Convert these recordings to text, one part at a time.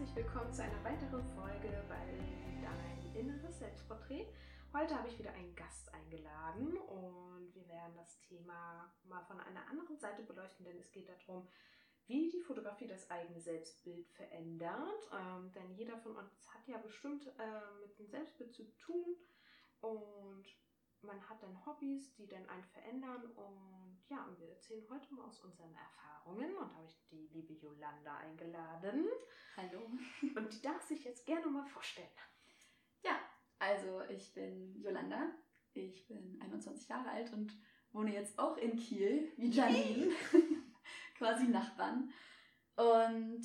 herzlich willkommen zu einer weiteren Folge bei Dein inneres Selbstporträt. Heute habe ich wieder einen Gast eingeladen und wir werden das Thema mal von einer anderen Seite beleuchten, denn es geht darum, wie die Fotografie das eigene Selbstbild verändert. Ähm, denn jeder von uns hat ja bestimmt äh, mit dem Selbstbild zu tun und man hat dann Hobbys, die dann einen verändern. Und ja, und wir erzählen heute mal aus unseren Erfahrungen. Und da habe ich die liebe Jolanda eingeladen. Hallo. Und die darf sich jetzt gerne mal vorstellen. Ja, also ich bin Jolanda. Ich bin 21 Jahre alt und wohne jetzt auch in Kiel, wie Janine. Quasi Nachbarn. Und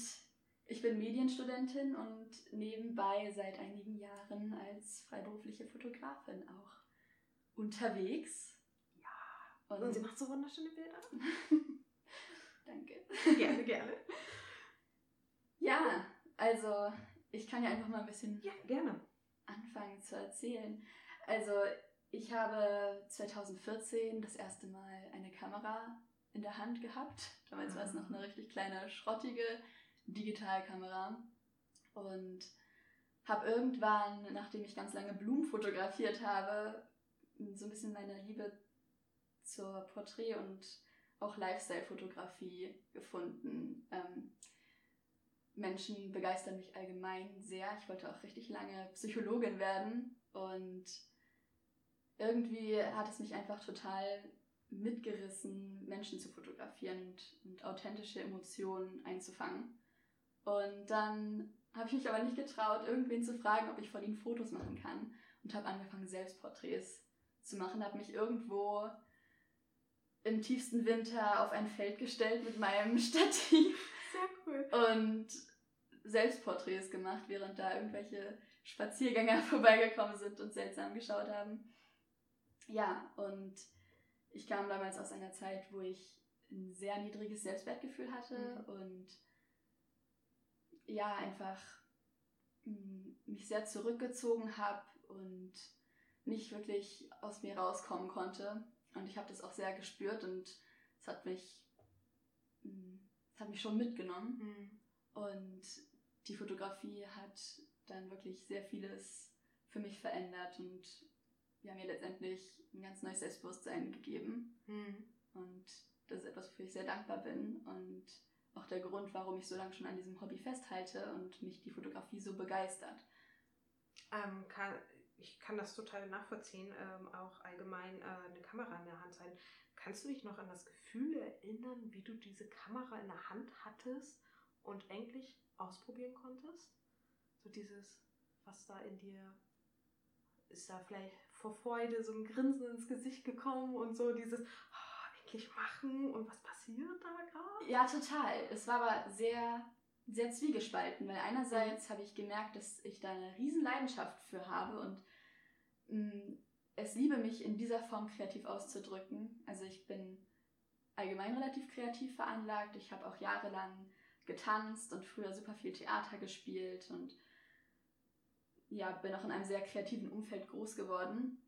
ich bin Medienstudentin und nebenbei seit einigen Jahren als freiberufliche Fotografin auch unterwegs. Ja. Und, und sie macht so wunderschöne Bilder. Danke. Gerne, gerne. Ja, also ich kann ja einfach mal ein bisschen ja, gerne. anfangen zu erzählen. Also ich habe 2014 das erste Mal eine Kamera in der Hand gehabt. Damals ah. war es noch eine richtig kleine, schrottige Digitalkamera. Und habe irgendwann, nachdem ich ganz lange Blumen fotografiert habe, so ein bisschen meine Liebe zur Porträt- und auch Lifestyle-Fotografie gefunden. Ähm, Menschen begeistern mich allgemein sehr. Ich wollte auch richtig lange Psychologin werden und irgendwie hat es mich einfach total mitgerissen, Menschen zu fotografieren und, und authentische Emotionen einzufangen. Und dann habe ich mich aber nicht getraut, irgendwen zu fragen, ob ich von ihnen Fotos machen kann und habe angefangen, Selbstporträts zu machen. Habe mich irgendwo im tiefsten Winter auf ein Feld gestellt mit meinem Stativ. Sehr cool. Und Selbstporträts gemacht, während da irgendwelche Spaziergänger vorbeigekommen sind und seltsam geschaut haben. Ja, und ich kam damals aus einer Zeit, wo ich ein sehr niedriges Selbstwertgefühl hatte mhm. und ja, einfach mm, mich sehr zurückgezogen habe und nicht wirklich aus mir rauskommen konnte. Und ich habe das auch sehr gespürt und es hat mich, mm, es hat mich schon mitgenommen. Mhm. Und die Fotografie hat dann wirklich sehr vieles für mich verändert und ja, mir letztendlich ein ganz neues Selbstbewusstsein gegeben. Mhm. Und das ist etwas, wofür ich sehr dankbar bin und auch der Grund, warum ich so lange schon an diesem Hobby festhalte und mich die Fotografie so begeistert. Ähm, kann, ich kann das total nachvollziehen, ähm, auch allgemein äh, eine Kamera in der Hand sein. Kannst du dich noch an das Gefühl erinnern, wie du diese Kamera in der Hand hattest und endlich ausprobieren konntest? So dieses, was da in dir, ist da vielleicht vor Freude so ein Grinsen ins Gesicht gekommen und so dieses, oh, endlich machen und was passiert da gerade? Ja, total. Es war aber sehr sehr zwiegespalten, weil einerseits mhm. habe ich gemerkt, dass ich da eine riesen Leidenschaft für habe und mh, mm, es liebe mich in dieser Form kreativ auszudrücken. Also ich bin allgemein relativ kreativ veranlagt. Ich habe auch jahrelang getanzt und früher super viel Theater gespielt und ja, bin auch in einem sehr kreativen Umfeld groß geworden.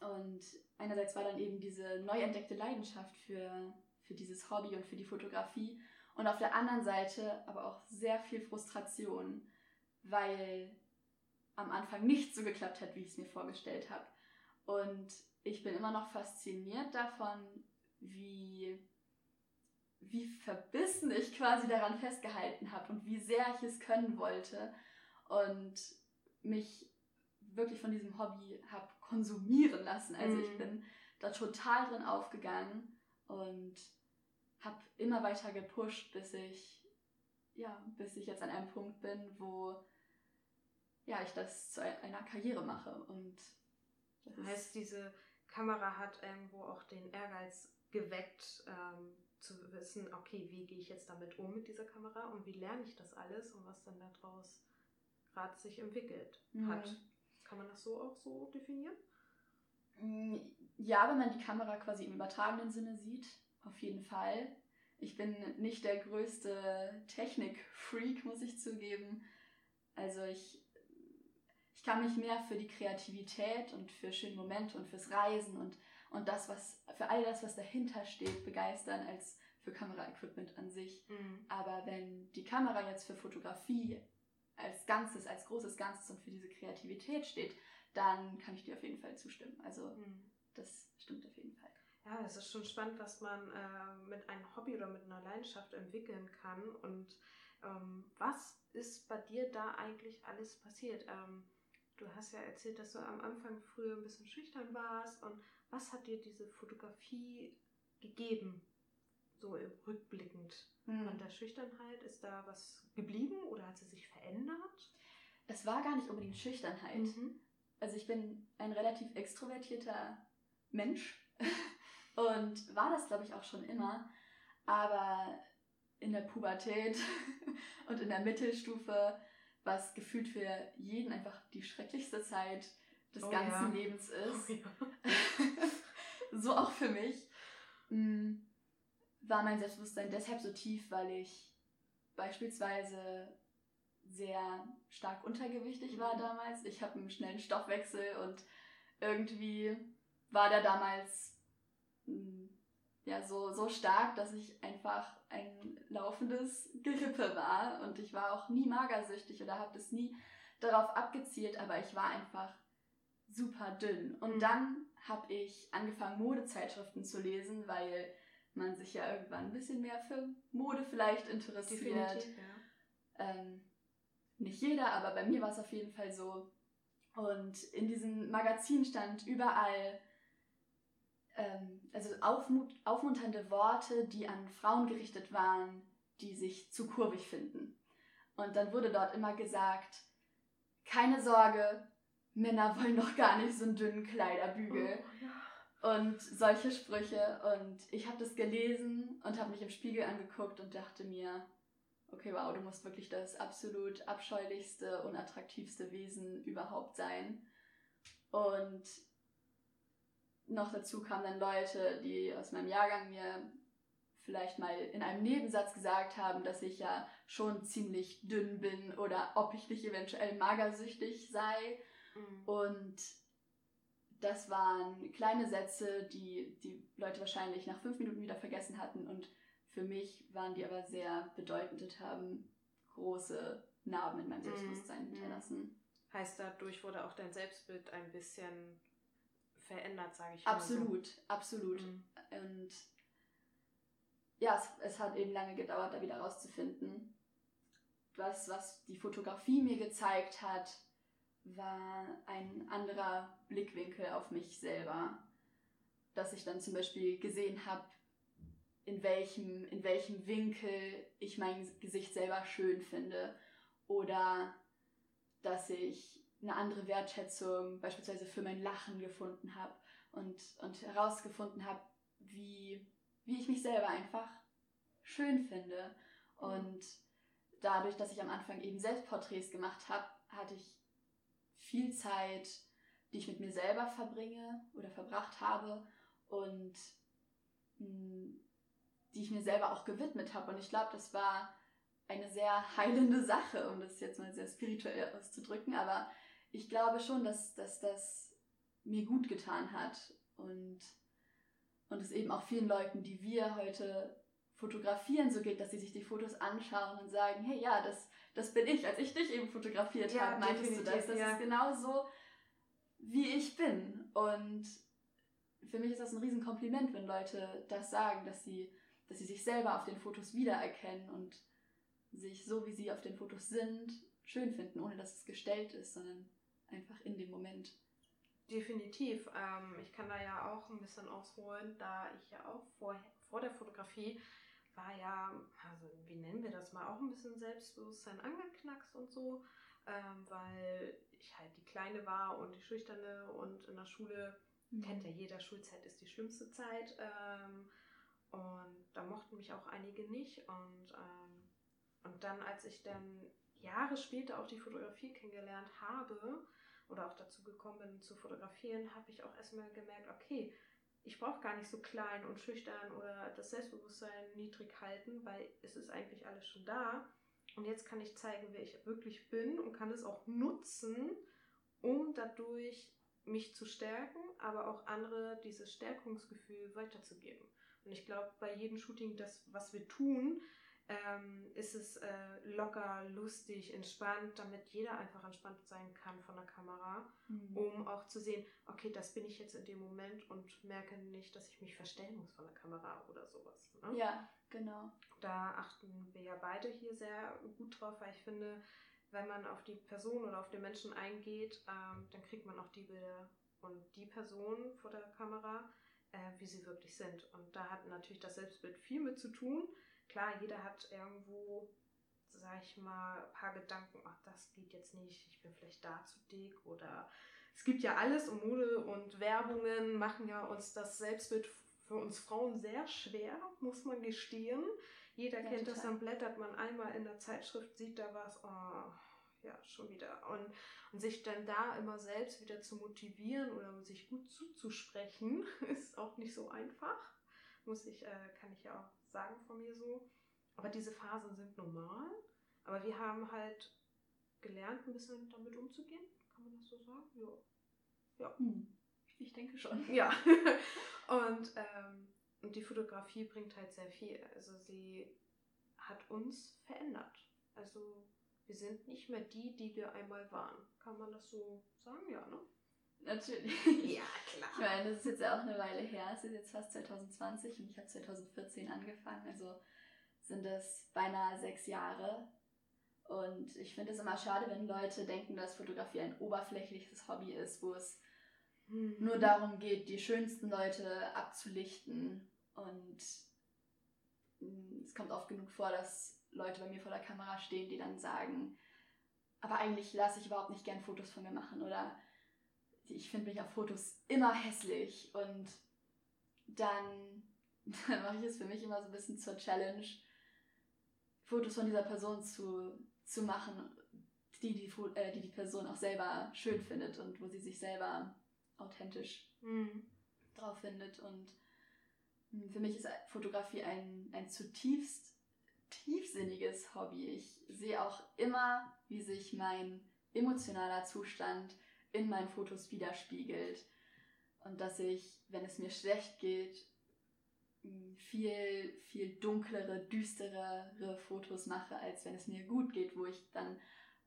Und einerseits war dann eben diese neu entdeckte Leidenschaft für, für dieses Hobby und für die Fotografie und auf der anderen Seite aber auch sehr viel Frustration, weil am Anfang nicht so geklappt hat, wie ich es mir vorgestellt habe. Und ich bin immer noch fasziniert davon, wie, wie verbissen ich quasi daran festgehalten habe und wie sehr ich es können wollte und mich wirklich von diesem Hobby habe konsumieren lassen. Also ich mhm. bin da total drin aufgegangen und habe immer weiter gepusht, bis ich, ja, bis ich jetzt an einem Punkt bin, wo ja, ich das zu einer Karriere mache. Und das heißt, diese Kamera hat irgendwo auch den Ehrgeiz geweckt, ähm, zu wissen, okay, wie gehe ich jetzt damit um mit dieser Kamera und wie lerne ich das alles und was dann daraus gerade sich entwickelt mhm. hat. Kann man das so auch so definieren? Mm, ja, wenn man die Kamera quasi im übertragenen Sinne sieht, auf jeden Fall. Ich bin nicht der größte Technik-Freak, muss ich zugeben. Also ich, ich kann mich mehr für die Kreativität und für schöne Momente und fürs Reisen und, und das, was, für all das, was dahinter steht, begeistern, als für Kameraequipment an sich. Mhm. Aber wenn die Kamera jetzt für Fotografie als Ganzes, als großes Ganzes und für diese Kreativität steht, dann kann ich dir auf jeden Fall zustimmen. Also mhm. das stimmt auf jeden Fall. Ja, es ist schon spannend, was man äh, mit einem Hobby oder mit einer Leidenschaft entwickeln kann. Und ähm, was ist bei dir da eigentlich alles passiert? Ähm, du hast ja erzählt, dass du am Anfang früher ein bisschen schüchtern warst. Und was hat dir diese Fotografie gegeben? So rückblickend. Hm. Von der Schüchternheit ist da was geblieben oder hat sie sich verändert? Es war gar nicht unbedingt Schüchternheit. Mhm. Also ich bin ein relativ extrovertierter Mensch und war das, glaube ich, auch schon immer. Aber in der Pubertät und in der Mittelstufe, was gefühlt für jeden einfach die schrecklichste Zeit des oh, ganzen ja. Lebens ist, oh, ja. so auch für mich, mm, war mein Selbstbewusstsein deshalb so tief, weil ich beispielsweise sehr stark untergewichtig war mhm. damals. Ich habe einen schnellen Stoffwechsel und irgendwie war der damals ja so, so stark, dass ich einfach ein laufendes Gerippe war und ich war auch nie magersüchtig oder habe das nie darauf abgezielt, aber ich war einfach super dünn. Und mhm. dann habe ich angefangen, Modezeitschriften zu lesen, weil man sich ja irgendwann ein bisschen mehr für Mode vielleicht interessiert. Definitiv, ja. Ähm, nicht jeder, aber bei mir war es auf jeden Fall so. Und in diesem Magazin stand überall also aufmut aufmunternde Worte, die an Frauen gerichtet waren, die sich zu kurvig finden. Und dann wurde dort immer gesagt, keine Sorge, Männer wollen doch gar nicht so einen dünnen Kleiderbügel. Oh, ja. Und solche Sprüche. Und ich habe das gelesen und habe mich im Spiegel angeguckt und dachte mir, okay, wow, du musst wirklich das absolut abscheulichste, unattraktivste Wesen überhaupt sein. Und noch dazu kamen dann Leute, die aus meinem Jahrgang mir vielleicht mal in einem Nebensatz gesagt haben, dass ich ja schon ziemlich dünn bin oder ob ich nicht eventuell magersüchtig sei. Mhm. Und das waren kleine Sätze, die die Leute wahrscheinlich nach fünf Minuten wieder vergessen hatten und für mich waren die aber sehr bedeutend und haben große Narben in meinem mhm. Selbstbewusstsein mhm. hinterlassen. Heißt, dadurch wurde auch dein Selbstbild ein bisschen verändert, sage ich mal. Absolut, so. absolut. Mhm. Und ja, es, es, hat eben lange gedauert, da wieder rauszufinden. Was, was die Fotografie mir gezeigt hat, war ein anderer Blickwinkel auf mich selber. Dass ich dann zum Beispiel gesehen habe, in welchem, in welchem Winkel ich mein Gesicht selber schön finde. Oder dass ich eine andere Wertschätzung beispielsweise für mein Lachen gefunden habe und, und herausgefunden habe, wie, wie ich mich selber einfach schön finde. Und dadurch, dass ich am Anfang eben Selbstporträts gemacht habe, hatte ich viel Zeit, die ich mit mir selber verbringe oder verbracht habe und mh, hm, die ich mir selber auch gewidmet habe. Und ich glaube, das war eine sehr heilende Sache, um das jetzt mal sehr spirituell auszudrücken. Aber ich glaube schon, dass, dass das mir gut getan hat und, und es eben auch vielen Leuten, die wir heute fotografieren, so geht, dass sie sich die Fotos anschauen und sagen, hey ja, das, das bin ich, als ich dich eben fotografiert ja, habe, meintest du das? Das ja. ist genauso, wie ich bin. Und für mich ist das ein Riesenkompliment, wenn Leute das sagen, dass sie, dass sie sich selber auf den Fotos wiedererkennen und sich so, wie sie auf den Fotos sind, schön finden, ohne dass es gestellt ist, sondern einfach in dem Moment. Definitiv. Ähm, ich kann da ja auch ein bisschen ausholen, da ich ja auch vor, vor der Fotografie war ja, also wie nennen wir das mal, auch ein bisschen Selbstbewusstsein angeknackst und so, ähm, weil ich halt die Kleine war und die Schüchterne und in der Schule mhm. kennt ja jeder, Schulzeit ist die schlimmste Zeit. Ähm, und da mochten mich auch einige nicht. Und, ähm, und dann, als ich dann Jahre später auch die Fotografie kennengelernt habe oder auch dazu gekommen bin zu fotografieren, habe ich auch erstmal gemerkt, okay, ich brauche gar nicht so klein und schüchtern oder das Selbstbewusstsein niedrig halten, weil es ist eigentlich alles schon da. Und jetzt kann ich zeigen, wer ich wirklich bin und kann es auch nutzen, um dadurch mich zu stärken, aber auch andere dieses Stärkungsgefühl weiterzugeben. Und ich glaube, bei jedem Shooting, das, was wir tun, ähm, ist es äh, locker, lustig, entspannt, damit jeder einfach entspannt sein kann von der Kamera, mhm. um auch zu sehen, okay, das bin ich jetzt in dem Moment und merke nicht, dass ich mich verstellen muss von der Kamera oder sowas. Ne? Ja, genau. Da achten wir ja beide hier sehr gut drauf, weil ich finde, wenn man auf die Person oder auf den Menschen eingeht, ähm, dann kriegt man auch die Bilder und die Person vor der Kamera, äh, wie sie wirklich sind. Und da hat natürlich das Selbstbild viel mit zu tun klar, jeder hat irgendwo, sag ich mal, ein paar Gedanken, ach, das geht jetzt nicht, ich bin vielleicht da zu dick oder es gibt ja alles und Mode und Werbungen machen ja uns das Selbstbild für uns Frauen sehr schwer, muss man gestehen. Jeder ja, kennt total. das, dann blättert man einmal in der Zeitschrift, sieht da was, oh, ja, schon wieder. Und, und sich dann da immer selbst wieder zu motivieren oder sich gut zuzusprechen, ist auch nicht so einfach. Muss ich, äh, kann ich ja auch sagen von mir so. Aber diese Phasen sind normal. Aber wir haben halt gelernt, ein bisschen damit umzugehen. Kann man das so sagen? Ja. Ja. Hm. Ich denke schon. Ja. und, ähm, und die Fotografie bringt halt sehr viel. Also sie hat uns verändert. Also wir sind nicht mehr die, die wir einmal waren. Kann man das so sagen? Ja, ne? Natürlich. Ja, klar. Ich meine, das ist jetzt auch eine Weile her. Es ist jetzt fast 2020 und ich habe 2014 angefangen. Also sind es beinahe sechs Jahre. Und ich finde es immer schade, wenn Leute denken, dass Fotografie ein oberflächliches Hobby ist, wo es mhm. nur darum geht, die schönsten Leute abzulichten. Und mm, es kommt oft genug vor, dass Leute bei mir vor der Kamera stehen, die dann sagen, aber eigentlich lasse ich überhaupt nicht gern Fotos von mir machen oder ich finde mich auf Fotos immer hässlich und dann, dann mache ich es für mich immer so ein bisschen zur Challenge, Fotos von dieser Person zu, zu machen, die die, äh, die die Person auch selber schön findet und wo sie sich selber authentisch mhm. drauf findet. Und für mich ist Fotografie ein, ein zutiefst tiefsinniges Hobby. Ich sehe auch immer, wie sich mein emotionaler Zustand in meinen Fotos widerspiegelt. Und dass ich, wenn es mir schlecht geht, viel, viel dunklere, düsterere Fotos mache, als wenn es mir gut geht, wo ich dann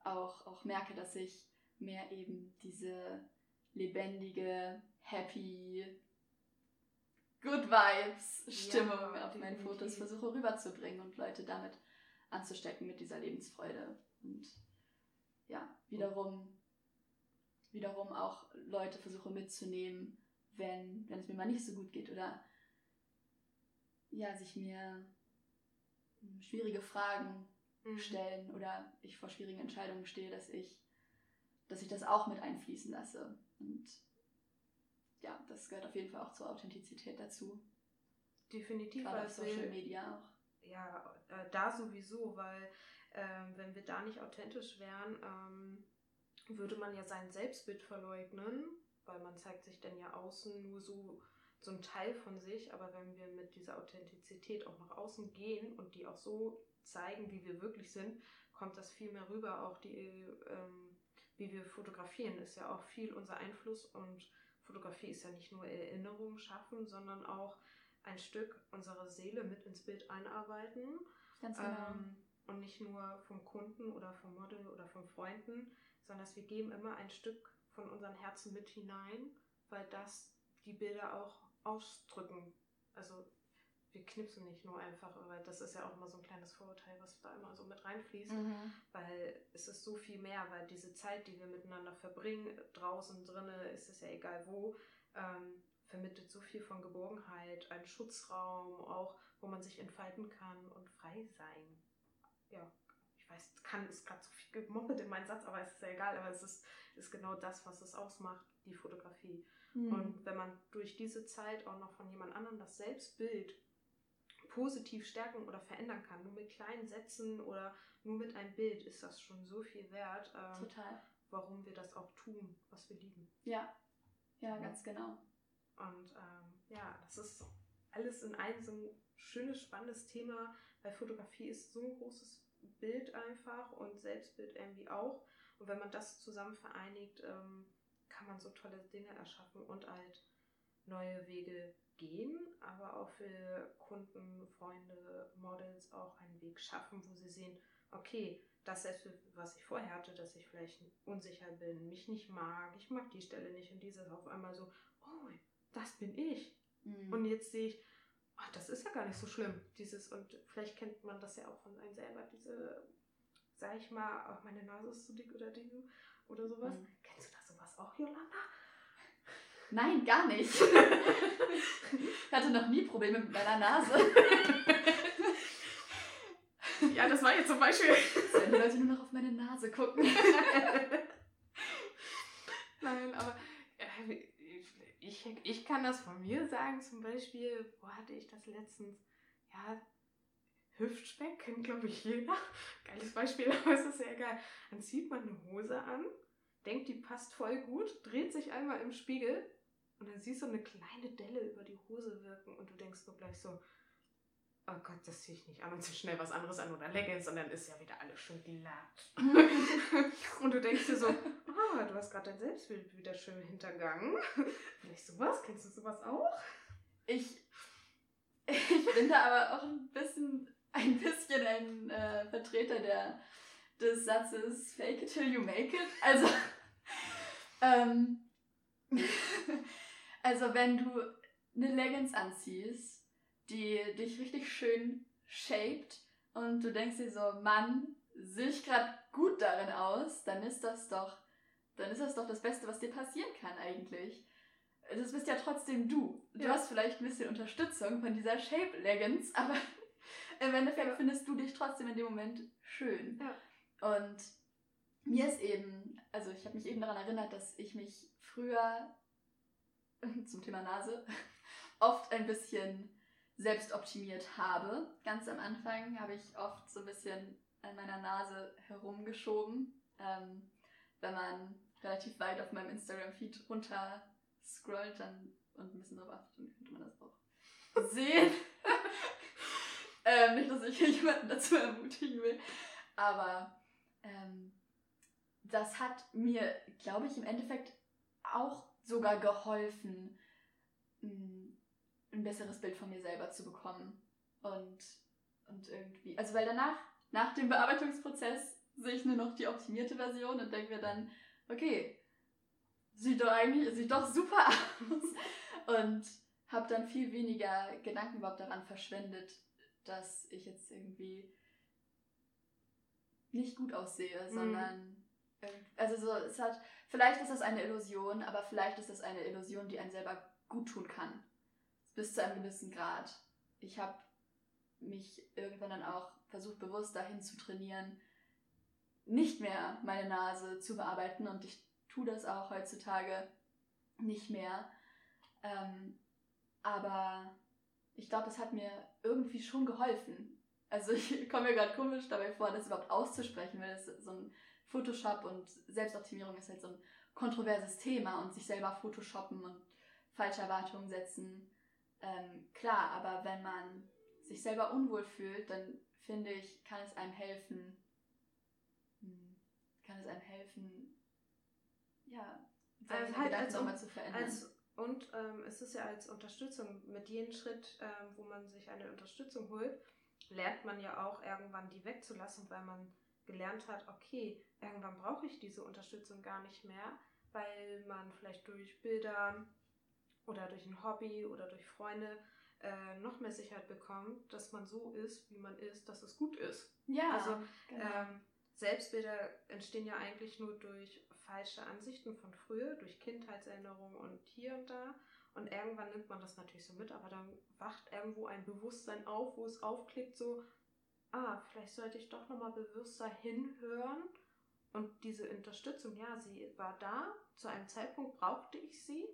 auch, auch merke, dass ich mehr eben diese lebendige, happy, good vibes Stimmung ja, auf meinen Fotos versuche rüberzubringen und Leute damit anzustecken mit dieser Lebensfreude. Und ja, wiederum wiederum auch Leute versuche mitzunehmen, wenn, wenn es mir mal nicht so gut geht oder ja, sich mir hm, schwierige Fragen mhm. stellen oder ich vor schwierigen Entscheidungen stehe, dass ich, dass ich das auch mit einfließen lasse. Und ja, das gehört auf jeden Fall auch zur Authentizität dazu. Definitiv. Gerade auf Social Media auch. Ja, äh, da sowieso, weil äh, wenn wir da nicht authentisch wären, ähm, würde man ja sein Selbstbild verleugnen, weil man zeigt sich dann ja außen nur so, so ein Teil von sich, aber wenn wir mit dieser Authentizität auch nach außen gehen und die auch so zeigen, wie wir wirklich sind, kommt das viel mehr rüber. Auch die, ähm, wie wir fotografieren, ist ja auch viel unser Einfluss und Fotografie ist ja nicht nur Erinnerungen schaffen, sondern auch ein Stück unserer Seele mit ins Bild einarbeiten. Ganz genau. Ähm, und nicht nur vom Kunden oder vom Model oder von Freunden, sondern dass wir geben immer ein Stück von unseren Herzen mit hinein, weil das die Bilder auch ausdrücken. Also wir knipsen nicht nur einfach, weil das ist ja auch immer so ein kleines Vorurteil, was da immer so mit reinfließt, mhm. weil es ist so viel mehr, weil diese Zeit, die wir miteinander verbringen, draußen, drinnen, ist es ja egal wo, ähm, vermittelt so viel von Geborgenheit, ein Schutzraum, auch wo man sich entfalten kann und frei sein. Ja, ich weiß, kann, ist gerade so viel gemoppelt in meinen Satz, aber es ist ja egal, aber es ist, ist genau das, was es ausmacht, die Fotografie. Mhm. Und wenn man durch diese Zeit auch noch von jemand anderem das Selbstbild positiv stärken oder verändern kann, nur mit kleinen Sätzen oder nur mit einem Bild, ist das schon so viel wert. Ähm, Total. Warum wir das auch tun, was wir lieben. Ja, ja, ganz genau. Und ähm, ja, das ist alles in einem so ein schönes, spannendes Thema, weil Fotografie ist so ein großes Bild einfach und Selbstbild irgendwie auch. Und wenn man das zusammen vereinigt, ähm, kann man so tolle Dinge erschaffen und halt neue Wege gehen, aber auch für Kunden, Freunde, Models auch einen Weg schaffen, wo sie sehen, okay, das selbst, was ich vorher hatte, dass ich vielleicht unsicher bin, mich nicht mag, ich mag die Stelle nicht und dieses auf einmal so, oh, das bin ich. Mhm. Und jetzt sehe ich, ach, das ist ja gar nicht so schlimm. Dieses, und vielleicht kennt man das ja auch von einem selber, diese, sag ich mal, auch meine Nase ist zu dick oder diese oder sowas. Mhm. Kennst du da sowas auch, Jolanda? Nein, gar nicht. ich hatte noch nie Probleme mit meiner Nase. ja, das war jetzt zum Beispiel. Wenn die Leute nur noch auf meine Nase gucken. Nein, aber äh, ich, ich kann das von mir sagen, zum Beispiel, wo hatte ich das letztens? Ja, Hüftspeck kennt, glaube ich, jeder. Geiles Beispiel, aber es ist ja egal. Dann zieht man eine Hose an, denkt, die passt voll gut, dreht sich einmal im Spiegel und dann siehst du eine kleine Delle über die Hose wirken und du denkst nur gleich so, oh Gott, das ziehe ich nicht an und zieh schnell was anderes an oder Leggings und dann ist ja wieder alles schön glatt. und du denkst dir so, ah, du hast gerade dein Selbstbild wieder schön hintergangen. Vielleicht sowas? Kennst du sowas auch? Ich, ich bin da aber auch ein bisschen, ein bisschen ein äh, Vertreter der, des Satzes Fake it till you make it. Also, ähm, also wenn du eine Leggings anziehst, die dich richtig schön shaped und du denkst dir so, Mann, sehe ich gerade gut darin aus, dann ist das doch, dann ist das doch das Beste, was dir passieren kann eigentlich. Das bist ja trotzdem du. Du ja. hast vielleicht ein bisschen Unterstützung von dieser Shape Leggings, aber im Endeffekt ja. findest du dich trotzdem in dem Moment schön. Ja. Und mir ist eben, also ich habe mich eben daran erinnert, dass ich mich früher zum Thema Nase oft ein bisschen selbst optimiert habe. Ganz am Anfang habe ich oft so ein bisschen an meiner Nase herumgeschoben. Ähm, wenn man relativ weit auf meinem Instagram-Feed runter scrollt dann, und ein bisschen drauf achtet, dann könnte man das auch sehen. ähm, nicht, dass ich jemanden dazu ermutigen will, aber ähm, das hat mir, glaube ich, im Endeffekt auch sogar geholfen, ein besseres Bild von mir selber zu bekommen. Und, und irgendwie, also weil danach, nach dem Bearbeitungsprozess, sehe ich nur noch die optimierte Version und denke mir dann, okay, sieht doch eigentlich, sieht doch super aus. Und habe dann viel weniger Gedanken überhaupt daran verschwendet, dass ich jetzt irgendwie nicht gut aussehe, mhm. sondern also so, es hat, vielleicht ist das eine Illusion, aber vielleicht ist das eine Illusion, die einen selber gut tun kann bis zu einem gewissen Grad. Ich habe mich irgendwann dann auch versucht, bewusst dahin zu trainieren, nicht mehr meine Nase zu bearbeiten und ich tue das auch heutzutage nicht mehr. Ähm, aber ich glaube, es hat mir irgendwie schon geholfen. Also ich komme mir gerade komisch dabei vor, das überhaupt auszusprechen, weil es so ein Photoshop und Selbstoptimierung ist halt so ein kontroverses Thema und sich selber Photoshoppen und falsche Erwartungen setzen ähm, klar, aber wenn man sich selber unwohl fühlt, dann finde ich, kann es einem helfen, hm, kann es einem helfen, ja, seine also halt Gedanken nochmal zu verändern. Als, und ähm, es ist ja als Unterstützung, mit jedem Schritt, ähm, wo man sich eine Unterstützung holt, lernt man ja auch irgendwann die wegzulassen, weil man gelernt hat, okay, irgendwann brauche ich diese Unterstützung gar nicht mehr, weil man vielleicht durch Bilder, oder durch ein Hobby oder durch Freunde äh, noch mehr Sicherheit bekommt, dass man so ist, wie man ist, dass es gut ist. Ja. Also genau. ähm, Selbstbilder entstehen ja eigentlich nur durch falsche Ansichten von früher, durch Kindheitserinnerungen und hier und da. Und irgendwann nimmt man das natürlich so mit, aber dann wacht irgendwo ein Bewusstsein auf, wo es aufklickt, so, ah, vielleicht sollte ich doch nochmal bewusster hinhören. Und diese Unterstützung, ja, sie war da, zu einem Zeitpunkt brauchte ich sie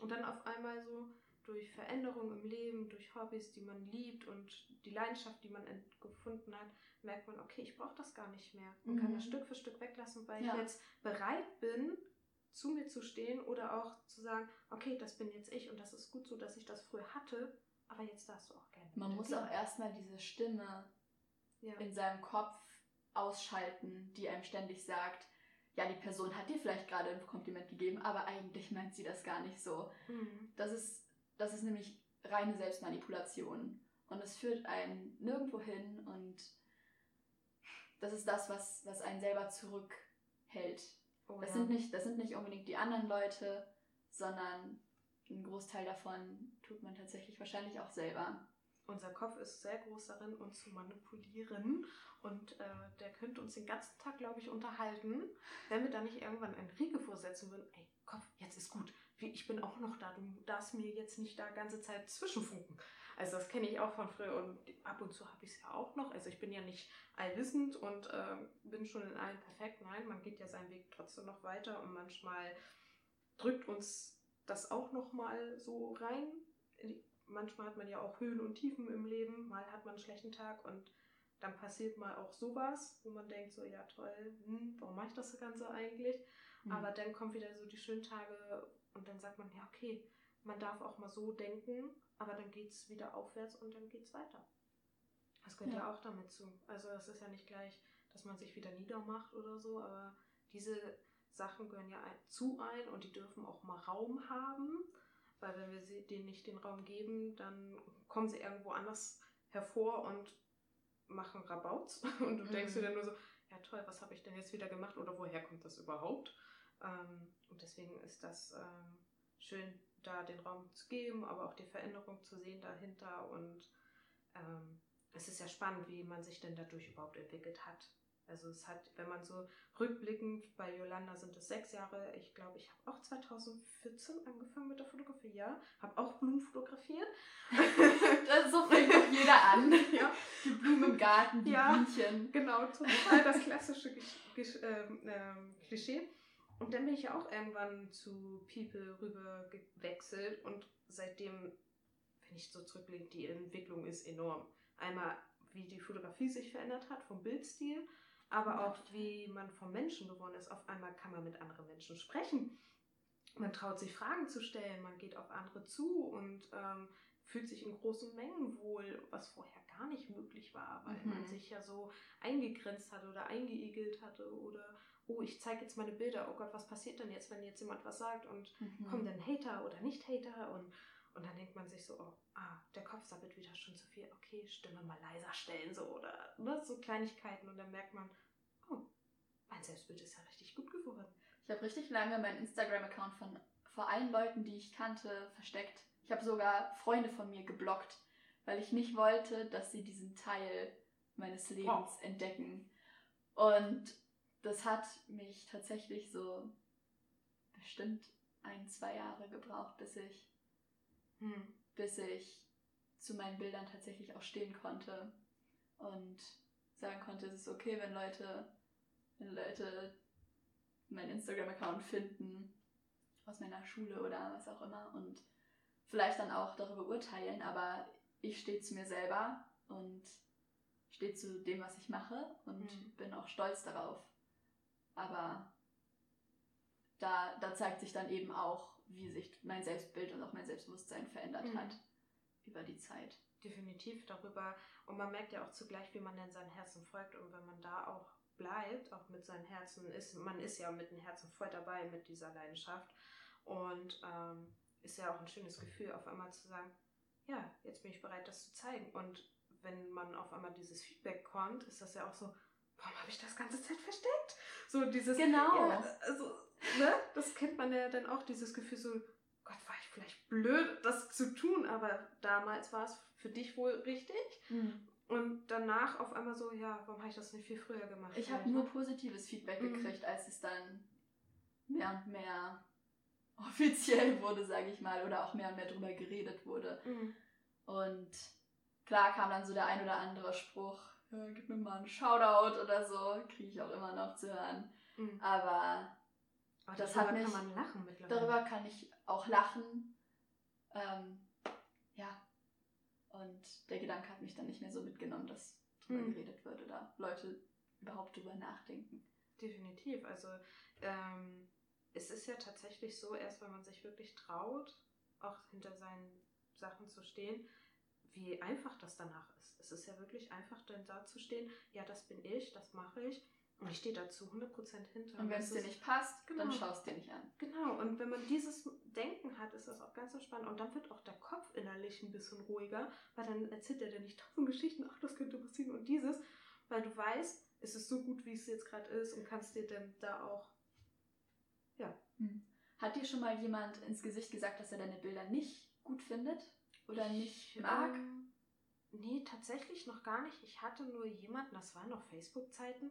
und dann auf einmal so durch Veränderungen im Leben, durch Hobbys, die man liebt und die Leidenschaft, die man gefunden hat, merkt man, okay, ich brauche das gar nicht mehr. Man mhm. kann das Stück für Stück weglassen, weil ja. ich jetzt bereit bin, zu mir zu stehen oder auch zu sagen, okay, das bin jetzt ich und das ist gut so, dass ich das früher hatte, aber jetzt darfst du auch gerne. Man muss gehen. auch erstmal diese Stimme ja. in seinem Kopf ausschalten, die einem ständig sagt, ja, die Person hat dir vielleicht gerade ein Kompliment gegeben, aber eigentlich meint sie das gar nicht so. Mhm. Das ist das ist nämlich reine Selbstmanipulation. Und es führt einen nirgendwo hin und das ist das, was, was einen selber zurückhält. Oh, das, ja. sind nicht, das sind nicht unbedingt die anderen Leute, sondern ein Großteil davon tut man tatsächlich wahrscheinlich auch selber. Unser Kopf ist sehr groß darin, uns zu manipulieren und äh, der könnte uns den ganzen Tag, glaube ich, unterhalten, wenn wir da nicht irgendwann einen Riegel vorsetzen würden. Ey, Kopf, jetzt ist gut. Ich bin auch noch da. Du darfst mir jetzt nicht da ganze Zeit zwischenfunken. Also das kenne ich auch von früher und ab und zu habe ich es ja auch noch. Also ich bin ja nicht allwissend und äh, bin schon in allem perfekt. Nein, man geht ja seinen Weg trotzdem noch weiter und manchmal drückt uns das auch noch mal so rein. Manchmal hat man ja auch Höhen und Tiefen im Leben. Mal hat man einen schlechten Tag und dann passiert mal auch sowas, wo man denkt so, ja toll, hm, warum mache ich das Ganze eigentlich? Mhm. Aber dann kommen wieder so die schönen Tage und dann sagt man, ja okay, man darf auch mal so denken, aber dann geht es wieder aufwärts und dann geht es weiter. Das gehört ja. ja auch damit zu. Also es ist ja nicht gleich, dass man sich wieder niedermacht oder so, aber diese Sachen gehören ja zu ein und die dürfen auch mal Raum haben, weil wenn wir denen nicht den Raum geben, dann kommen sie irgendwo anders hervor und machen Rabauts und du mhm. denkst dir dann nur so, ja toll, was habe ich denn jetzt wieder gemacht oder woher kommt das überhaupt? Ähm, und deswegen ist das ähm, schön, da den Raum zu geben, aber auch die Veränderung zu sehen dahinter. Und ähm, es ist ja spannend, wie man sich denn dadurch überhaupt entwickelt hat. Also es hat, wenn man so rückblickend, bei Yolanda sind es sechs Jahre, ich glaube, ich habe auch 2014 angefangen mit der Fotografie, ja, habe auch Blumen fotografiert. das, so fängt doch jeder an. Ja. Die Blumen im Garten, die ja, Bienchen. Genau, total das klassische ähm, ähm, Klischee. Und dann bin ich ja auch irgendwann zu People rüber gewechselt und seitdem, wenn ich so zurückblicke, die Entwicklung ist enorm. Einmal, wie die Fotografie sich verändert hat vom Bildstil, aber auch wie man vom Menschen geworden ist. Auf einmal kann man mit anderen Menschen sprechen. Man traut sich Fragen zu stellen, man geht auf andere zu und ähm, fühlt sich in großen Mengen wohl, was vorher gar nicht möglich war, weil mhm. man sich ja so eingegrenzt hatte oder eingeigelt hatte oder oh, ich zeige jetzt meine Bilder, oh Gott, was passiert denn jetzt, wenn jetzt jemand was sagt und mhm. kommen denn Hater oder nicht Hater und, und dann denkt man sich so, oh, ah, der Kopf sabbelt wieder schon zu viel, okay, Stimme mal leiser stellen so oder ne, so Kleinigkeiten und dann merkt man, oh, mein Selbstbild ist ja richtig gut geworden. Ich habe richtig lange meinen Instagram-Account von vor allen Leuten, die ich kannte, versteckt. Ich habe sogar Freunde von mir geblockt, weil ich nicht wollte, dass sie diesen Teil meines Lebens wow. entdecken. Und das hat mich tatsächlich so bestimmt ein, zwei Jahre gebraucht, bis ich, hm. bis ich zu meinen Bildern tatsächlich auch stehen konnte und sagen konnte, es ist okay, wenn Leute, wenn Leute meinen Instagram-Account finden aus meiner Schule oder was auch immer und vielleicht dann auch darüber urteilen, aber ich stehe zu mir selber und stehe zu dem, was ich mache und mhm. bin auch stolz darauf. Aber da, da zeigt sich dann eben auch, wie sich mein Selbstbild und auch mein Selbstbewusstsein verändert mhm. hat über die Zeit. Definitiv darüber. Und man merkt ja auch zugleich, wie man denn seinem Herzen folgt. Und wenn man da auch bleibt, auch mit seinem Herzen ist, man ist ja mit dem Herzen voll dabei mit dieser Leidenschaft. Und ähm, ist ja auch ein schönes Gefühl, auf einmal zu sagen, ja, jetzt bin ich bereit, das zu zeigen. Und wenn man auf einmal dieses Feedback kommt, ist das ja auch so, warum habe ich das ganze Zeit versteckt? So dieses. Genau. Ja, also, ne? Das kennt man ja dann auch, dieses Gefühl so, Gott, war ich vielleicht blöd, das zu tun, aber damals war es für dich wohl richtig. Mhm. Und danach auf einmal so, ja, warum habe ich das nicht viel früher gemacht? Ich habe nur positives Feedback mhm. gekriegt, als es dann mehr und mehr offiziell wurde, sage ich mal, oder auch mehr und mehr drüber geredet wurde. Mhm. Und klar kam dann so der ein oder andere Spruch, gib mir mal einen Shoutout oder so, kriege ich auch immer noch zu hören. Mhm. Aber Ach, das hat mich, kann man lachen mittlerweile. Darüber kann ich auch lachen. Ähm, ja. Und der Gedanke hat mich dann nicht mehr so mitgenommen, dass drüber mhm. geredet wird oder Leute überhaupt drüber nachdenken. Definitiv. Also ähm, es ist ja tatsächlich so, erst wenn man sich wirklich traut, auch hinter seinen Sachen zu stehen, wie einfach das danach ist. Es ist ja wirklich einfach, dann da zu stehen, ja, das bin ich, das mache ich. Und ich stehe dazu 100% hinter. Und wenn es dir nicht passt, genau. dann schaust du dir nicht an. Genau, und wenn man dieses Denken hat, ist das auch ganz entspannt. Und dann wird auch der Kopf innerlich ein bisschen ruhiger, weil dann erzählt er dir nicht tausend Geschichten, ach, das könnte passieren und dieses, weil du weißt, es ist so gut, wie es jetzt gerade ist und kannst dir dann da auch, ja. Hm. Hat dir schon mal jemand ins Gesicht gesagt, dass er deine Bilder nicht gut findet oder nicht mag? Ähm, nee, tatsächlich noch gar nicht. Ich hatte nur jemanden, das waren noch Facebook-Zeiten,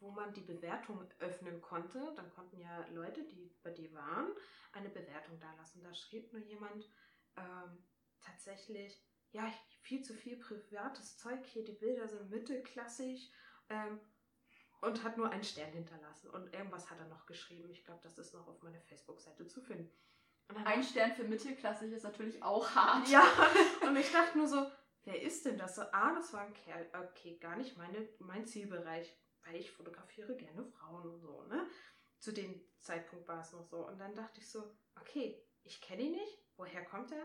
wo man die Bewertung öffnen konnte. Dann konnten ja Leute, die bei dir waren, eine Bewertung da lassen. Da schrieb nur jemand ähm, tatsächlich, ja, viel zu viel privates Zeug hier, die Bilder sind mittelklassig ähm, und hat nur einen Stern hinterlassen. Und irgendwas hat er noch geschrieben. Ich glaube, das ist noch auf meiner Facebook-Seite zu finden. Ein Stern für mittelklassig ist natürlich auch hart. Ja, und ich dachte nur so, wer ist denn das? ah, das war ein Kerl. Okay, gar nicht meine, mein Zielbereich weil ich fotografiere gerne Frauen und so, ne? Zu dem Zeitpunkt war es noch so. Und dann dachte ich so, okay, ich kenne ihn nicht, woher kommt er?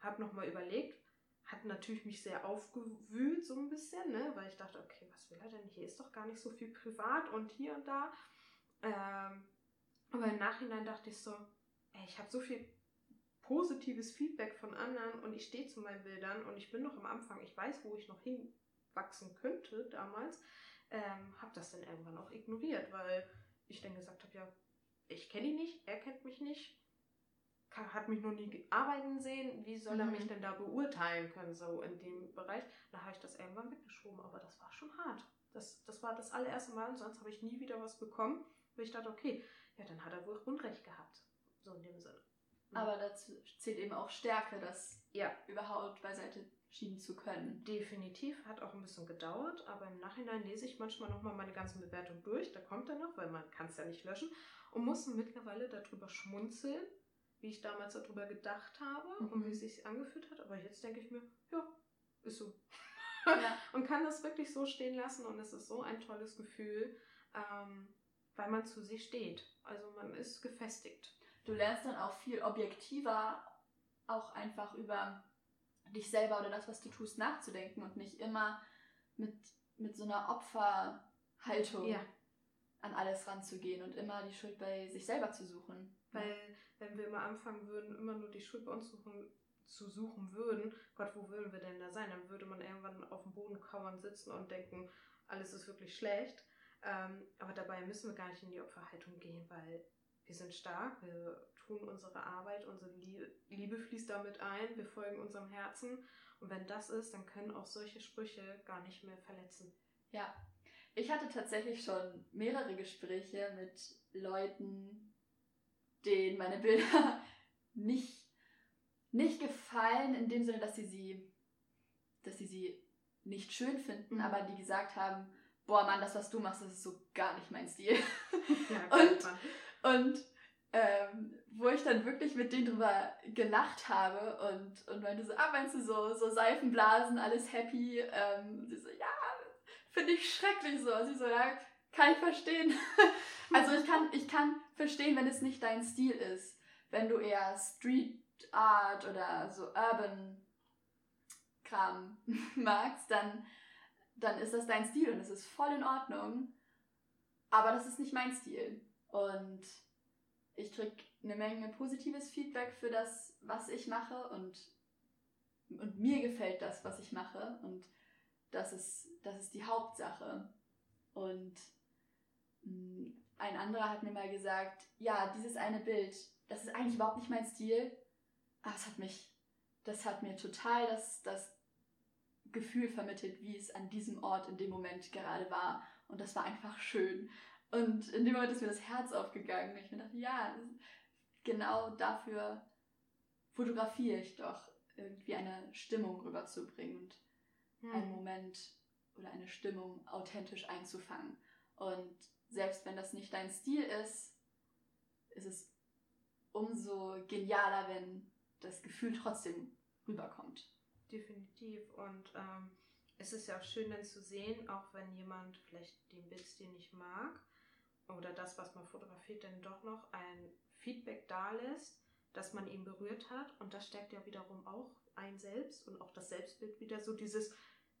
Hab nochmal überlegt, hat natürlich mich sehr aufgewühlt, so ein bisschen, ne? Weil ich dachte, okay, was will er denn? Hier ist doch gar nicht so viel privat und hier und da. Ähm, aber im Nachhinein dachte ich so, ey, ich habe so viel positives Feedback von anderen und ich stehe zu meinen Bildern und ich bin noch am Anfang, ich weiß, wo ich noch hinwachsen könnte damals ähm, habe das dann irgendwann auch ignoriert, weil ich dann gesagt habe, ja, ich kenne ihn nicht, er kennt mich nicht, kann, hat mich noch nie arbeiten sehen, wie soll er mhm. mich denn da beurteilen können, so in dem Bereich. Da habe ich das irgendwann weggeschoben, aber das war schon hart. Das, das war das allererste Mal und sonst habe ich nie wieder was bekommen, wo ich dachte, okay, ja, dann hat er wohl Unrecht gehabt. So in dem Sinne. Mhm. Aber dazu zählt eben auch Stärke, das ja. überhaupt beiseite schieben zu können. Definitiv, hat auch ein bisschen gedauert, aber im Nachhinein lese ich manchmal nochmal meine ganzen Bewertungen durch, da kommt er noch, weil man kann es ja nicht löschen und muss mittlerweile darüber schmunzeln, wie ich damals darüber gedacht habe mhm. und wie es sich angefühlt hat, aber jetzt denke ich mir, ja, ist so. Ja. und kann das wirklich so stehen lassen und es ist so ein tolles Gefühl, ähm, weil man zu sich steht. Also man ist gefestigt. Du lernst dann auch viel objektiver auch einfach über dich selber oder das, was du tust, nachzudenken und nicht immer mit, mit so einer Opferhaltung ja. an alles ranzugehen und immer die Schuld bei sich selber zu suchen. Weil wenn wir immer anfangen würden, immer nur die Schuld bei uns suchen, zu suchen würden, Gott, wo würden wir denn da sein? Dann würde man irgendwann auf dem Boden kauern sitzen und denken, alles ist wirklich schlecht. Ähm, aber dabei müssen wir gar nicht in die Opferhaltung gehen, weil wir sind stark, wir tun unsere Arbeit, unsere Liebe fließt damit ein, wir folgen unserem Herzen. Und wenn das ist, dann können auch solche Sprüche gar nicht mehr verletzen. Ja, ich hatte tatsächlich schon mehrere Gespräche mit Leuten, denen meine Bilder nicht, nicht gefallen, in dem Sinne, dass sie sie, dass sie sie nicht schön finden, mhm. aber die gesagt haben, boah Mann, das, was du machst, das ist so gar nicht mein Stil. Ja, und, und ähm, wo ich dann wirklich mit denen drüber gelacht habe und, und meinte so, ah, meinst du so, so Seifenblasen, alles happy? Ähm, sie so, ja, finde ich schrecklich so. Also ich so, ja, kann ich verstehen. also ich kann, ich kann verstehen, wenn es nicht dein Stil ist. Wenn du eher Street Art oder so Urban Kram magst, dann, dann ist das dein Stil und es ist voll in Ordnung. Aber das ist nicht mein Stil. Und ich kriege eine Menge positives Feedback für das, was ich mache und, und mir gefällt das, was ich mache und das ist, das ist die Hauptsache. Und mm, ein anderer hat mir mal gesagt, ja, dieses eine Bild, das ist eigentlich überhaupt nicht mein Stil, aber es hat mich, das hat mir total das, das Gefühl vermittelt, wie es an diesem Ort in dem Moment gerade war. Und das war einfach schön. Und in dem Moment ist mir das Herz aufgegangen. Ich mir dachte, ja, genau dafür fotografiere ich doch, irgendwie eine Stimmung rüberzubringen und hm. einen Moment oder eine Stimmung authentisch einzufangen. Und selbst wenn das nicht dein Stil ist, ist es umso genialer, wenn das Gefühl trotzdem rüberkommt. Definitiv. Und ähm, es ist ja auch schön dann zu sehen, auch wenn jemand vielleicht den Bildstil nicht mag, oder das, was man fotografiert, denn doch noch ein Feedback da lässt, dass man ihn berührt hat. Und das stärkt ja wiederum auch ein selbst und auch das Selbstbild wieder so dieses,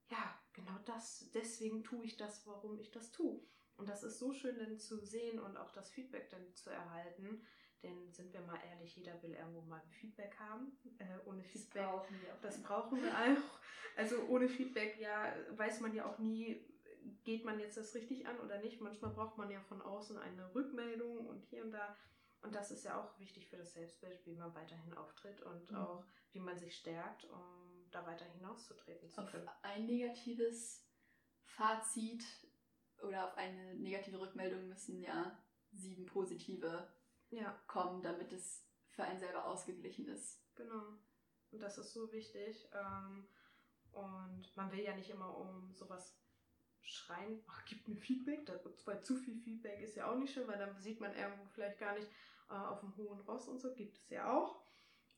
ja, genau das, deswegen tue ich das, warum ich das tue. Und das ist so schön dann zu sehen und auch das Feedback dann zu erhalten. Denn sind wir mal ehrlich, jeder will irgendwo mal Feedback haben. Äh, ohne Feedback. Das brauchen wir auch. Das brauchen wir auch. Also ohne Feedback, ja, weiß man ja auch nie, geht man jetzt das richtig an oder nicht. Manchmal braucht man ja von außen eine Rückmeldung und hier und da. Und das ist ja auch wichtig für das Selbstbild, wie man weiterhin auftritt und mhm. auch wie man sich stärkt, um da weiter hinauszutreten zu können. Auf ein negatives Fazit oder auf eine negative Rückmeldung müssen ja sieben positive ja. kommen, damit es für einen selber ausgeglichen ist. Genau. Und das ist so wichtig. Ähm, und man will ja nicht immer um sowas schreien, ach, gib mir Feedback. weil zu viel Feedback ist ja auch nicht schön, weil dann sieht man irgendwo vielleicht gar nicht äh, auf dem hohen Ross und so, gibt es ja auch.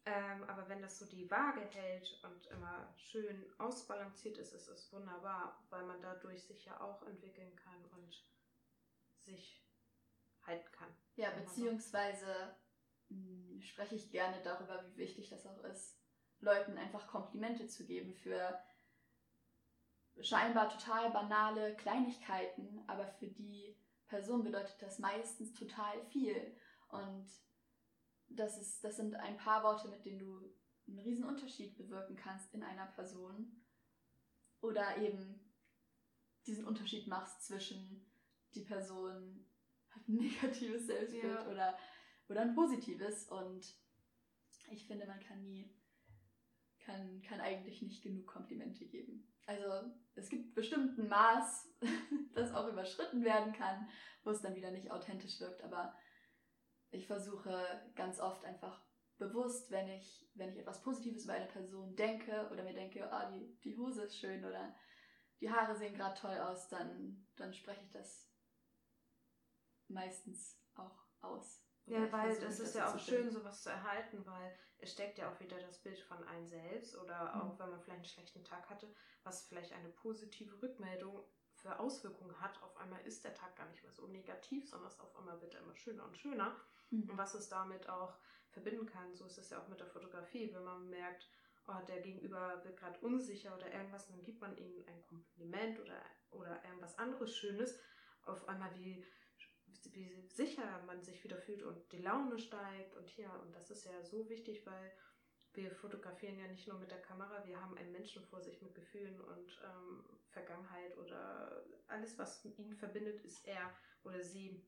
Ähm, aber wenn das so die Waage hält und immer schön ausbalanciert ist, ist es wunderbar, weil man dadurch sich ja auch entwickeln kann und sich halten kann. Ja, beziehungsweise mh, hm, spreche ich gerne darüber, wie wichtig das auch ist, Leuten einfach Komplimente zu geben für scheinbar total banale Kleinigkeiten, aber für die Person bedeutet das meistens total viel. Und das, ist, das sind ein paar Worte, mit denen du einen riesen Unterschied bewirken kannst in einer Person. Oder eben diesen Unterschied machst zwischen die Person hat ein negatives Selbstbild ja. oder, oder ein positives. Und ich finde, man kann nie, kann, kann eigentlich nicht genug Komplimente geben. Also es gibt bestimmt ein Maß, das auch überschritten werden kann, wo es dann wieder nicht authentisch wirkt, aber ich versuche ganz oft einfach bewusst, wenn ich, wenn ich etwas Positives über eine Person denke oder mir denke, ah, die, die Hose ist schön oder die Haare sehen gerade toll aus, dann, dann spreche ich das meistens auch aus. Ja, weil das ist ja auch schön, sowas zu erhalten, weil es steckt ja auch wieder das Bild von einem selbst oder auch mhm. wenn man vielleicht einen schlechten Tag hatte, was vielleicht eine positive Rückmeldung für Auswirkungen hat. Auf einmal ist der Tag gar nicht mehr so negativ, sondern es auf einmal wird er immer schöner und schöner. Mhm. Und was es damit auch verbinden kann, so ist es ja auch mit der Fotografie, wenn man merkt, oh, der Gegenüber wird gerade unsicher oder irgendwas, dann gibt man ihm ein Kompliment oder, oder irgendwas anderes Schönes. Auf einmal wie wie sicher man sich wieder fühlt und die Laune steigt und hier. Und das ist ja so wichtig, weil wir fotografieren ja nicht nur mit der Kamera, wir haben einen Menschen vor sich mit Gefühlen und ähm, Vergangenheit oder alles, was ihn verbindet, ist er oder sie.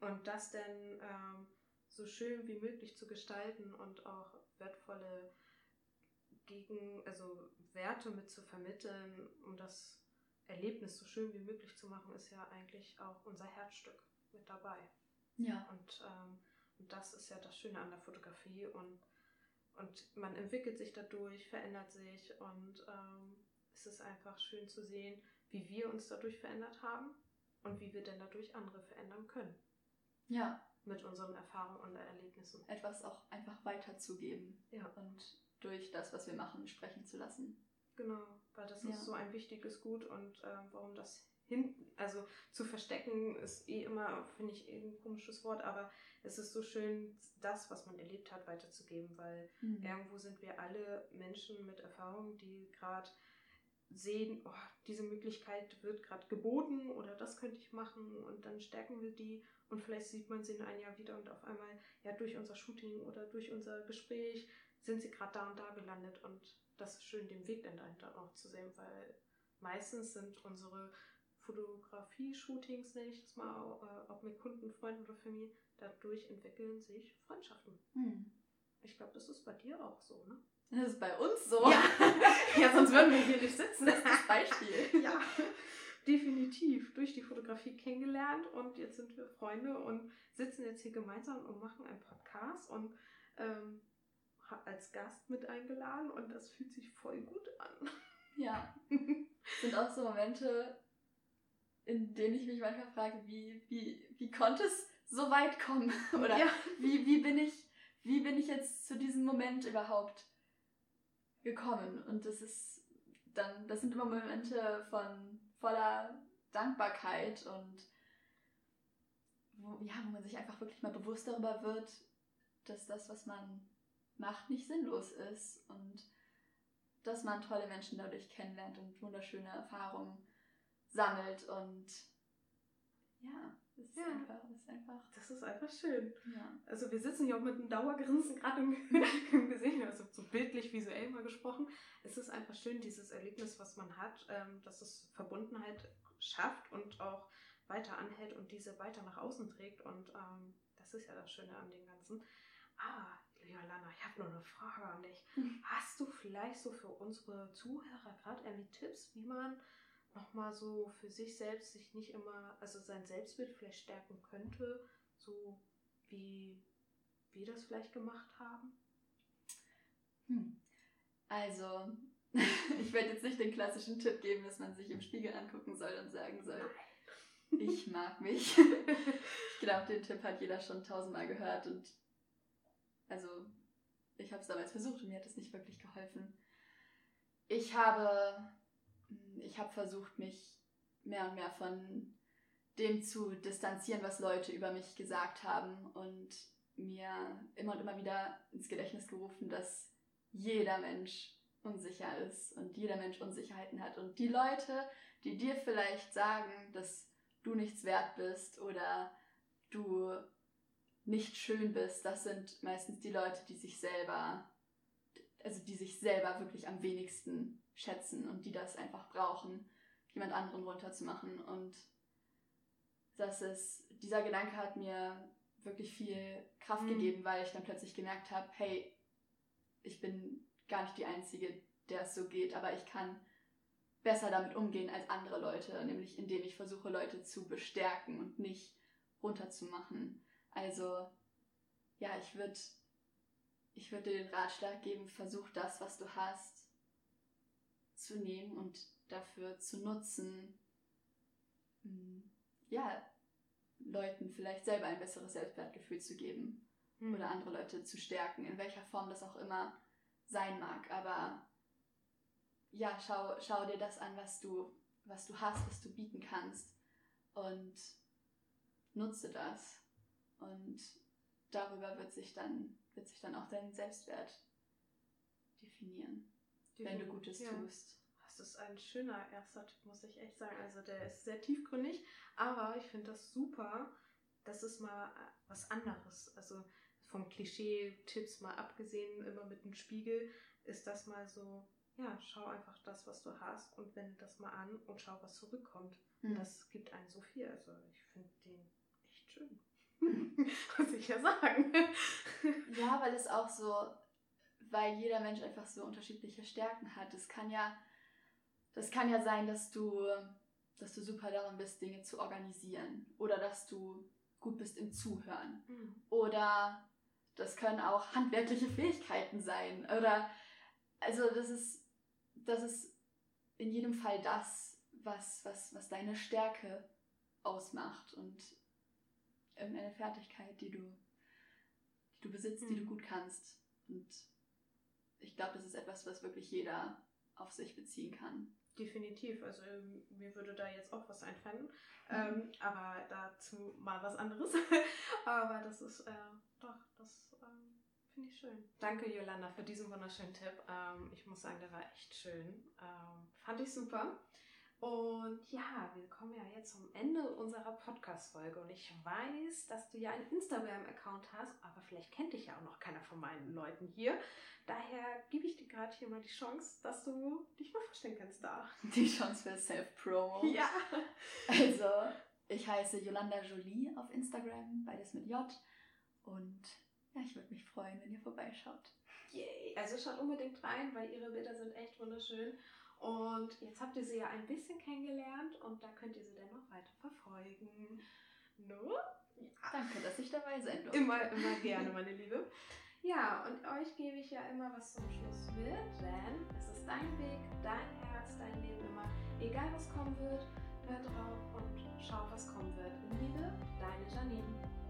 Und das dann ähm, so schön wie möglich zu gestalten und auch wertvolle Gegen, also Werte mit zu vermitteln, um das Erlebnis so schön wie möglich zu machen, ist ja eigentlich auch unser Herzstück mit dabei. Ja. Und, ähm, und das ist ja das Schöne an der Fotografie und, und man entwickelt sich dadurch, verändert sich und ähm, es ist einfach schön zu sehen, wie wir uns dadurch verändert haben und wie wir denn dadurch andere verändern können. Ja. Mit unseren Erfahrungen und Erlebnissen. Etwas auch einfach weiterzugeben. Ja. Und durch das, was wir machen, sprechen zu lassen. Genau, weil das ja. ist so ein wichtiges Gut und äh, warum das hinten, also zu verstecken ist eh immer, finde ich, eh ein komisches Wort, aber es ist so schön, das, was man erlebt hat, weiterzugeben, weil mhm. irgendwo sind wir alle Menschen mit Erfahrung, die gerade sehen, oh, diese Möglichkeit wird gerade geboten oder das könnte ich machen und dann stärken wir die und vielleicht sieht man sie in einem Jahr wieder und auf einmal, ja, durch unser Shooting oder durch unser Gespräch sind sie gerade da und da gelandet und das ist schön, den Weg dann dahinter auch zu sehen, weil meistens sind unsere Fotografie-Shootings, nenne ich das mal, äh, ob mit Kunden, Freunden oder Familie, dadurch entwickeln sich Freundschaften. Hm. Ich glaube, das ist bei dir auch so, ne? Das ist bei uns so. Ja, ja sonst würden wir hier nicht sitzen. Das ist das Beispiel. ja, definitiv. Durch die Fotografie kennengelernt und jetzt sind wir Freunde und sitzen jetzt hier gemeinsam und machen einen Podcast und ähm, als Gast mit eingeladen und das fühlt sich voll gut an. Ja. sind auch so Momente, in denen ich mich manchmal frage, wie, wie, wie konnte es so weit kommen? Oder ja. wie, wie, bin ich, wie bin ich jetzt zu diesem Moment überhaupt gekommen? Und das ist dann, das sind immer Momente von voller Dankbarkeit und wo, ja, wo man sich einfach wirklich mal bewusst darüber wird, dass das, was man macht, nicht sinnlos ist und dass man tolle Menschen dadurch kennenlernt und wunderschöne Erfahrungen sammelt und ja, das ist, Ja. Einfach, das ist einfach. Das ist einfach schön. Ja. Also wir sitzen hier auch mit einem Dauergrinsen gerade im, im Gesicht, also so bildlich, visuell mal gesprochen. Es ist einfach schön, dieses Erlebnis, was man hat, ähm, dass es Verbundenheit schafft und auch weiter anhält und diese weiter nach außen trägt. Und ähm, das ist ja das Schöne an dem Ganzen. Aber, Jolana, ich habe noch eine Frage an dich. Hast du vielleicht so für unsere Zuhörer gerade irgendwie Tipps, wie man nochmal so für sich selbst sich nicht immer, also sein Selbstbild vielleicht stärken könnte, so wie wir das vielleicht gemacht haben? Hm. Also, ich werde jetzt nicht den klassischen Tipp geben, dass man sich im Spiegel angucken soll und sagen soll, ich mag mich. ich glaube, den Tipp hat jeder schon tausendmal gehört und also ich habe es damals versucht und mir hat es nicht wirklich geholfen. Ich habe, ich habe versucht, mich mehr und mehr von dem zu distanzieren, was Leute über mich gesagt haben und mir immer und immer wieder ins Gedächtnis gerufen, dass jeder Mensch unsicher ist und jeder Mensch Unsicherheiten hat. Und die Leute, die dir vielleicht sagen, dass du nichts wert bist oder du nicht schön bist, das sind meistens die Leute, die sich selber, also die sich selber wirklich am wenigsten schätzen und die das einfach brauchen, jemand anderen runterzumachen. Und das ist, dieser Gedanke hat mir wirklich viel Kraft Mhm. gegeben, weil ich dann plötzlich gemerkt habe, hey, ich bin gar nicht die Einzige, der es so geht, aber ich kann besser damit umgehen als andere Leute, nämlich indem ich versuche, Leute zu bestärken und nicht runterzumachen. Also, ja, ich würde ich würd dir den Ratschlag geben, versuch das, was du hast, zu nehmen und dafür zu nutzen, mm, ja, Leuten vielleicht selber ein besseres Selbstwertgefühl zu geben Hm. oder andere Leute zu stärken, in welcher Form das auch immer sein mag. Aber ja, schau, schau dir das an, was du, was du hast, was du bieten kannst und nutze das. Und darüber wird sich dann, wird sich dann auch dein Selbstwert definieren, wenn du Gutes Ja. tust. Das ist ein schöner erster Tipp, muss ich echt sagen. Also der ist sehr tiefgründig, aber ich finde das super. Das ist mal was anderes. Also vom Klischee-Tipps mal abgesehen, immer mit einem Spiegel, ist das mal so, ja, schau einfach das, was du hast und wende das mal an und schau, was zurückkommt. Mhm. das gibt einem so viel. Also ich finde den echt schön. muss ich ja sagen. Ja, weil es auch so, weil jeder Mensch einfach so unterschiedliche Stärken hat. Es kann ja, das kann ja sein, dass du, dass du super darin bist, Dinge zu organisieren oder dass du gut bist im Zuhören Mhm. oder das können auch handwerkliche Fähigkeiten sein oder also das ist das ist in jedem Fall das, was was was deine Stärke ausmacht und irgendeine Fertigkeit, die du die du besitzt, die du Mhm. gut kannst und ich glaube, das ist etwas, was wirklich jeder auf sich beziehen kann. Definitiv. Also mir würde da jetzt auch was einfallen. Ähm, aber dazu mal was anderes. aber das ist äh, doch, das ähm, finde ich schön. Danke, Jolanda, für diesen wunderschönen Tipp. Ähm, ich muss sagen, der war echt schön. Ähm, fand ich super. Und ja, wir kommen ja jetzt zum Ende unserer Podcast-Folge. Und ich weiß, dass du ja einen Instagram-Account hast, aber vielleicht kennt dich ja auch noch keiner von meinen Leuten hier. Daher gebe ich dir gerade hier mal die Chance, dass du dich mal vorstellen kannst da. Die Chance für Self-Promo. Ja. Also, ich heiße Yolanda Jolie auf Instagram, beides mit J. Und ja, ich würde mich freuen, wenn ihr vorbeischaut. Yay. Also schaut unbedingt rein, weil ihre Bilder sind echt wunderschön. Und jetzt habt ihr sie ja ein bisschen kennengelernt und da könnt ihr sie dann noch weiter verfolgen. No? Ja. Danke, dass ich dabei sein durfte. Immer, immer gerne, meine Liebe. Ja, und euch gebe ich ja immer was zum Schluss mit, denn es ist dein Weg, dein Herz, dein Leben immer. Egal was kommen wird, hör drauf und schau, was kommen wird. In Liebe, deine Janine.